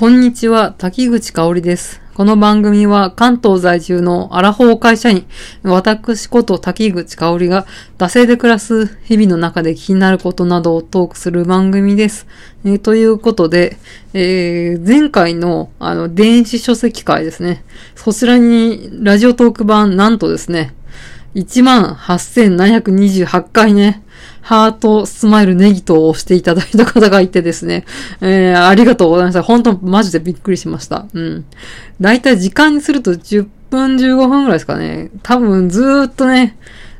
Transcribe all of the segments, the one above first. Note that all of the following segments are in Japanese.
こんにちは、滝口香織です。この番組は関東在住のアラフォー会社員、私こと滝口香織が、惰性で暮らす日々の中で気になることなどをトークする番組です。えということで、えー前回のあの電子書籍会ですね。そちらにラジオトーク版なんとですね、18,728回ね、ハート、スマイル、ネギと押していただいた方がいてですね、えー、ありがとうございました。本当マジでびっくりしました。うん。だいたい時間にすると10分15分ぐらいですかね。多分ずーっとね、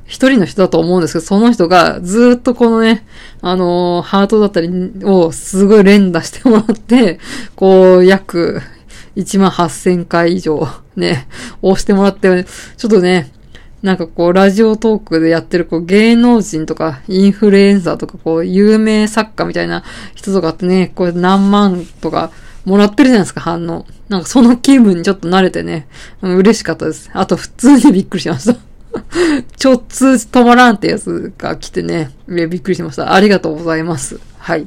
一人の人だと思うんですけど、その人がずーっとこのね、あのーハートだったりをすごい連打してもらって、こう、約1万8000回以上ね、押してもらって、ちょっとね、なんかこう、ラジオトークでやってる、こう、芸能人とか、インフルエンサーとか、こう、有名作家みたいな人とかってね、こう、何万とか、もらってるじゃないですか、反応。なんかその気分にちょっと慣れてね、嬉しかったです。あと、普通にびっくりしました。ちょっ通知止まらんってやつが来てね、びっくりしました。ありがとうございます。はい。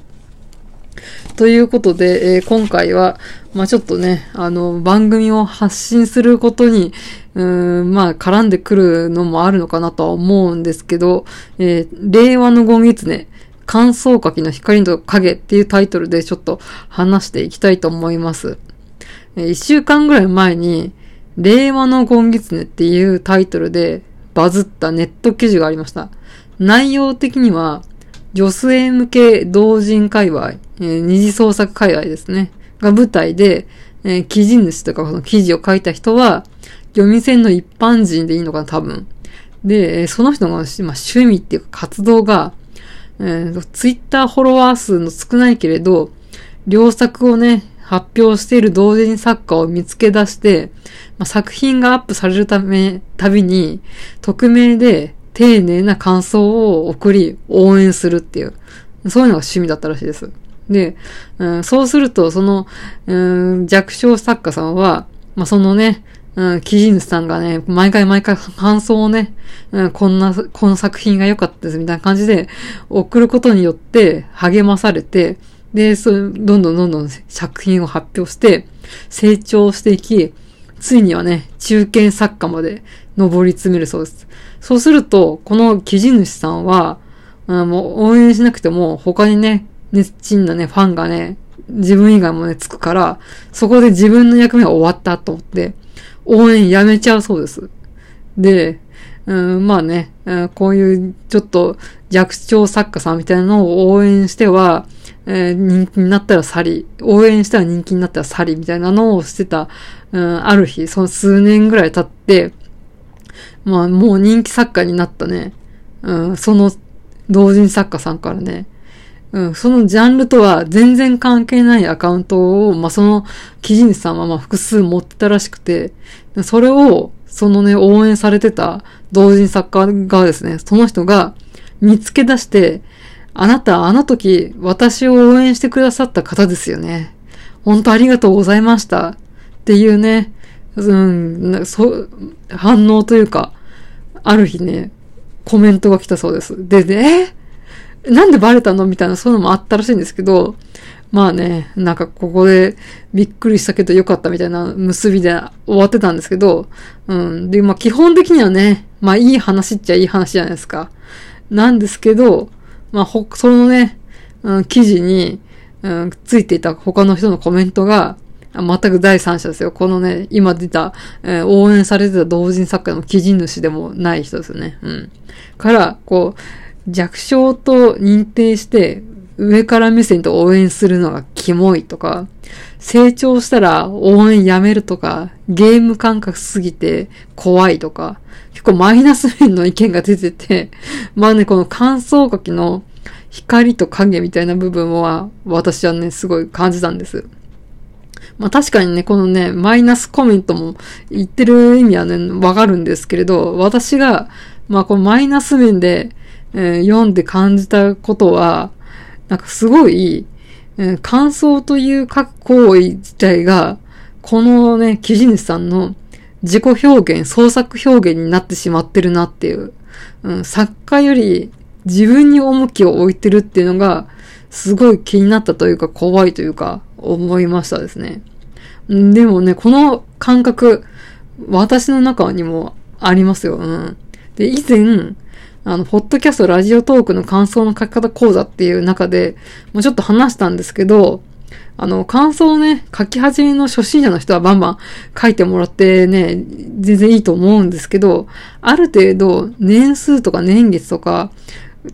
ということで、えー今回は、まあちょっとね、あの、番組を発信することに、うーん、まあ絡んでくるのもあるのかなとは思うんですけど、えー令和のゴンギツネ、乾燥柿の光と影っていうタイトルでちょっと話していきたいと思います。えー一週間ぐらい前に、令和のゴンギツネっていうタイトルでバズったネット記事がありました。内容的には、女性向け同人界隈、えー二次創作界隈ですね。が舞台で、えー記事主とかその記事を書いた人は、読み線の一般人でいいのかな、多分。で、その人の、まあ、趣味っていうか活動が、えー、ツイッターフォロワー数の少ないけれど、良作をね、発表している同人作家を見つけ出して、まあ、作品がアップされるため、たびに、匿名で丁寧な感想を送り、応援するっていう、そういうのが趣味だったらしいです。で、うん、そうすると、その、うん、弱小作家さんは、まあ、そのね、うん、記事主さんがね、毎回毎回感想をね、うん、こんな、この作品が良かったですみたいな感じで送ることによって励まされて、で、そう、どんどんどんどん作品を発表して、成長していき、ついにはね、中堅作家まで上り詰めるそうです。そうすると、この記事主さんは、うんもう応援しなくても、他にね、熱心なね、ファンがね、自分以外もね、つくから、そこで自分の役目が終わったと思って、応援やめちゃうそうです。で、うん、まあね、うんこういうちょっと弱小作家さんみたいなのを応援しては、えー人気になったら去り、応援したら人気になったら去りみたいなのをしてた、うん、ある日、その数年ぐらい経って、まあもう人気作家になったね、うん、その同人作家さんからね、うん、そのジャンルとは全然関係ないアカウントを、まあ、その記事主さんはまあ複数持ってたらしくて、それを、そのね、応援されてた同人作家がですね、その人が見つけ出して、あなた、あの時、私を応援してくださった方ですよね。本当ありがとうございました。っていうね、うん、そう、反応というか、ある日ね、コメントが来たそうです。で、で、え？なんでバレたの？みたいな、そういうのもあったらしいんですけど、まあね、なんかここでびっくりしたけどよかったみたいな結びで終わってたんですけど、うん。で、まあ基本的にはね、まあいい話っちゃいい話じゃないですか。なんですけど、まあほ、そのね、うん、記事に、うん、ついていた他の人のコメントが、全く第三者ですよ。このね、今出た、えー応援されてた同人作家の記事主でもない人ですよね。うん。から、こう、弱小と認定して、上から目線と応援するのがキモいとか、成長したら応援やめるとか、ゲーム感覚すぎて怖いとか、結構マイナス面の意見が出てて、まあね、この乾燥書きの光と影みたいな部分は、私はね、すごい感じたんです。まあ確かにね、このね、マイナスコメントも言ってる意味はね、わかるんですけれど、私が、まあこのマイナス面で、え読んで感じたことは、なんかすごい、えー感想という書く行為自体が、このね、記事主さんの自己表現、創作表現になってしまってるなっていう、うん、作家より自分に重きを置いてるっていうのが、すごい気になったというか怖いというか、思いましたですね。でもね、この感覚、私の中にもありますよ。うん。で、以前、あの、ポッドキャスト、ラジオトークの感想の書き方講座っていう中で、もうちょっと話したんですけど、あの、感想をね、書き始めの初心者の人はバンバン書いてもらってね、全然いいと思うんですけど、ある程度年数とか年月とか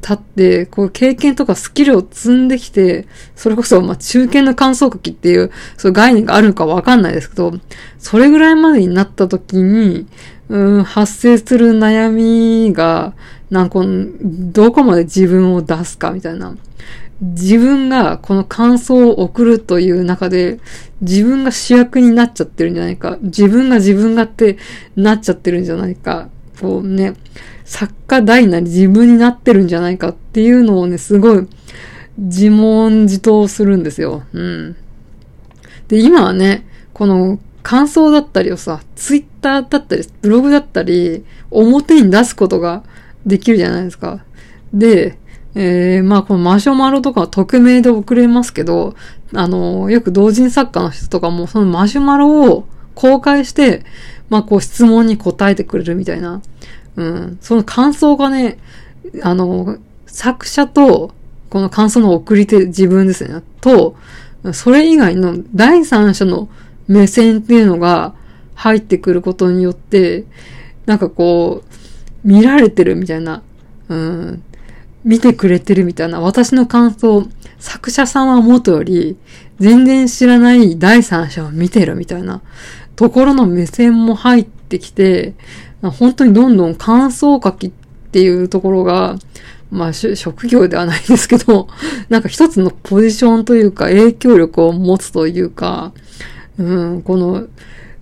経って、こう経験とかスキルを積んできて、それこそ、まあ、中堅の感想書きっていう、そういう概念があるのかわかんないですけど、それぐらいまでになった時に、うん、発生する悩みが、なんか、どこまで自分を出すかみたいな。自分がこの感想を送るという中で、自分が主役になっちゃってるんじゃないか。自分が自分がってなっちゃってるんじゃないか。こうね、作家大なり自分になってるんじゃないかっていうのをね、すごい自問自答するんですよ。うん。で、今はね、この感想だったりをさ、ツイッターだったり、ブログだったり、表に出すことができるじゃないですか。で、えー、まあこのマシュマロとかは匿名で送れますけど、あの、よく同人作家の人とかもそのマシュマロを公開して、まあこう質問に答えてくれるみたいな。うん。その感想がね、あの、作者と、この感想の送り手自分ですね。と、それ以外の第三者の目線っていうのが入ってくることによって、なんかこう、見られてるみたいな、うん、見てくれてるみたいな、私の感想、作者さんは元より、全然知らない第三者を見てるみたいな、ところの目線も入ってきて、本当にどんどん感想書きっていうところが、まあ、職業ではないですけど、なんか一つのポジションというか影響力を持つというか、うん、この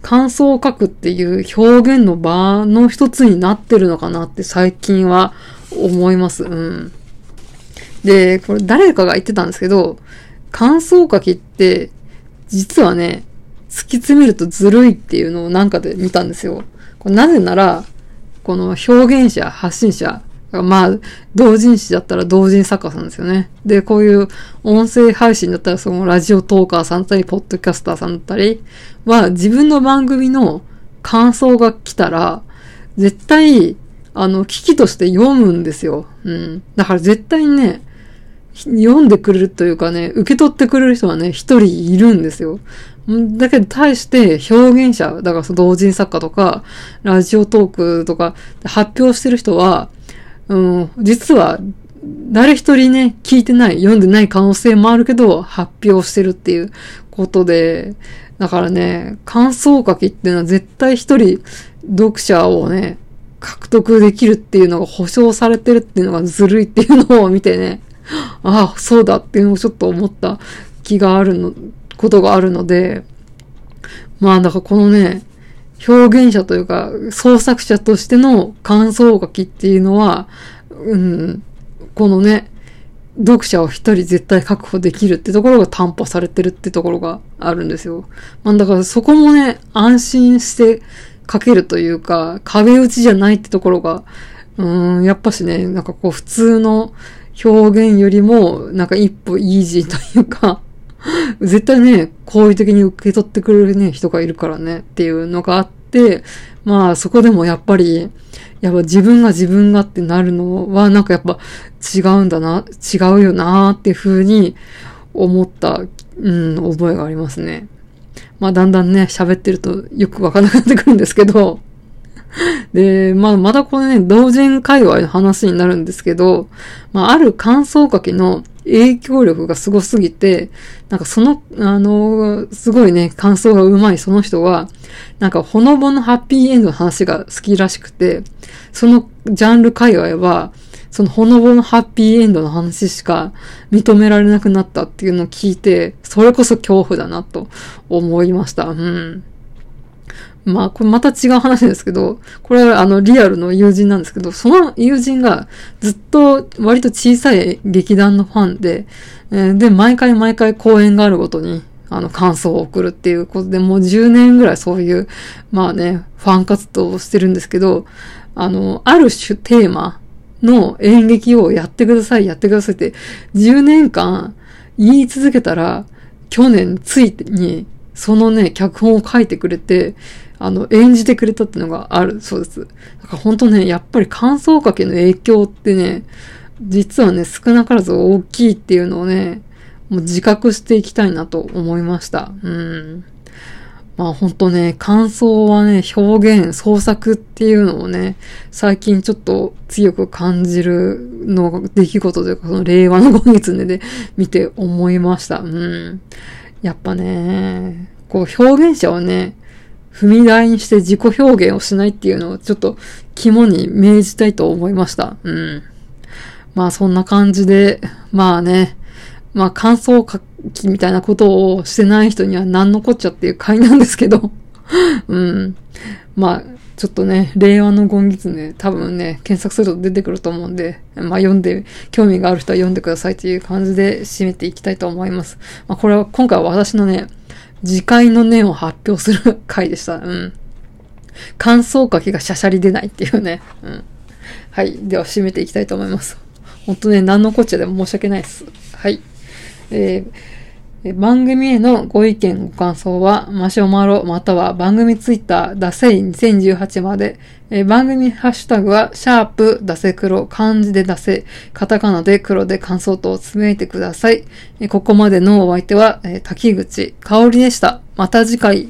感想を書くっていう表現の場の一つになってるのかなって最近は思います。うん。で、これ誰かが言ってたんですけど、感想書きって、実はね、突き詰めるとずるいっていうのをなんかで見たんですよ。これなぜなら、この表現者、発信者、まあ、同人誌だったら同人作家さんですよね。で、こういう音声配信だったらそのラジオトーカーさんだったり、ポッドキャスターさんだったりは自分の番組の感想が来たら、絶対あの、危機として読むんですよ。うん。だから絶対にね、読んでくれるというかね、受け取ってくれる人はね、一人いるんですよ。だけど、対して表現者、だからその同人作家とか、ラジオトークとか、発表してる人は、うん、実は、誰一人ね、聞いてない、読んでない可能性もあるけど、発表してるっていうことで、だからね、感想書きっていうのは絶対一人読者をね、獲得できるっていうのが保証されてるっていうのがずるいっていうのを見てね、ああ、そうだっていうのをちょっと思った気があるの、ことがあるので、まあだからこのね、表現者というか創作者としての感想書きっていうのは、うん、このね、読者を一人絶対確保できるってところが担保されてるってところがあるんですよ。まあだからそこもね、安心してかけるというか、壁打ちじゃないってところが、うん、やっぱしね、なんかこう普通の表現よりも、なんか一歩イージーというか 絶対ね、好意的に受け取ってくれるね、人がいるからね、っていうのがあって、まあそこでもやっぱり、やっぱ自分が自分がってなるのは、なんかやっぱ違うんだな、違うよなっていうふうに思った、うん、覚えがありますね。まあだんだんね、喋ってるとよくわからなくなってくるんですけど、で、まあまだこれね、同人界隈の話になるんですけど、まあある感想書きの影響力がすごすぎて、なんかその、あの、すごいね、感想がうまいその人は、なんかほのぼのハッピーエンドの話が好きらしくて、そのジャンル界隈は、そのほのぼのハッピーエンドの話しか認められなくなったっていうのを聞いて、それこそ恐怖だなと思いました。うん。まあ、これまた違う話ですけど、これはあのリアルの友人なんですけど、その友人がずっと割と小さい劇団のファンで、えー、で、毎回毎回公演があるごとに、あの、感想を送るっていうことで、もう10年ぐらいそういう、まあね、ファン活動をしてるんですけど、あの、ある種テーマの演劇をやってください、やってくださいって、10年間言い続けたら、去年ついに、そのね、脚本を書いてくれて、あの、演じてくれたってのがあるそうです。だから本当ね、やっぱり感想書きの影響ってね、実はね、少なからず大きいっていうのをね、もう自覚していきたいなと思いました。うん。まあ本当ね、感想はね、表現、創作っていうのをね、最近ちょっと強く感じるのが出来事というか、その令和の5月でね 見て思いました。うん。やっぱね、こう表現者をね、踏み台にして自己表現をしないっていうのをちょっと肝に銘じたいと思いました。うん。まあそんな感じで、まあね、まあ感想書きみたいなことをしてない人には何のこっちゃっていう回なんですけど、うん。まあ、ちょっとね、令和のゴンギツネ、多分ね、検索すると出てくると思うんで、まあ読んで、興味がある人は読んでくださいという感じで締めていきたいと思います。まあこれは、今回は私のね、次回の念を発表する回でした。うん。感想書きがしゃしゃり出ないっていうね。うん。はい。では締めていきたいと思います。本当ね、何のこっちゃでも申し訳ないです。はい。えー、番組へのご意見、ご感想は、マシュマロ、または番組ツイッター、ダセイ2018まで、番組ハッシュタグは、シャープ、ダセ黒、漢字でダセ、カタカナで黒で感想とつぶやいてください。ここまでのお相手は、え、滝口香織でした。また次回。